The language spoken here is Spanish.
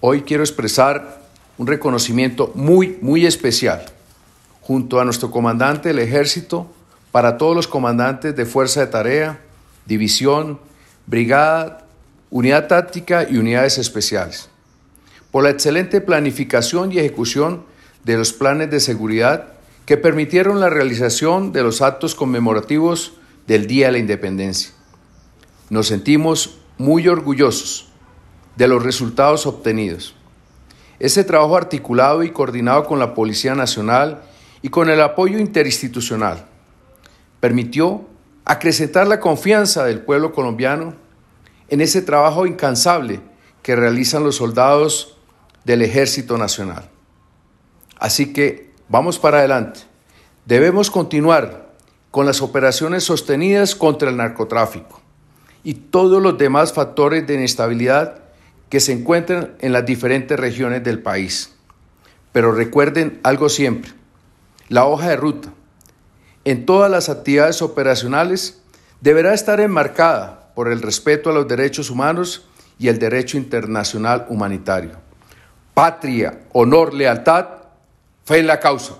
Hoy quiero expresar un reconocimiento muy, muy especial junto a nuestro comandante del ejército para todos los comandantes de fuerza de tarea, división, brigada, unidad táctica y unidades especiales, por la excelente planificación y ejecución de los planes de seguridad que permitieron la realización de los actos conmemorativos del Día de la Independencia. Nos sentimos muy orgullosos de los resultados obtenidos. Ese trabajo articulado y coordinado con la Policía Nacional y con el apoyo interinstitucional permitió acrecentar la confianza del pueblo colombiano en ese trabajo incansable que realizan los soldados del Ejército Nacional. Así que vamos para adelante. Debemos continuar con las operaciones sostenidas contra el narcotráfico y todos los demás factores de inestabilidad que se encuentran en las diferentes regiones del país. Pero recuerden algo siempre, la hoja de ruta en todas las actividades operacionales deberá estar enmarcada por el respeto a los derechos humanos y el derecho internacional humanitario. Patria, honor, lealtad, fe en la causa.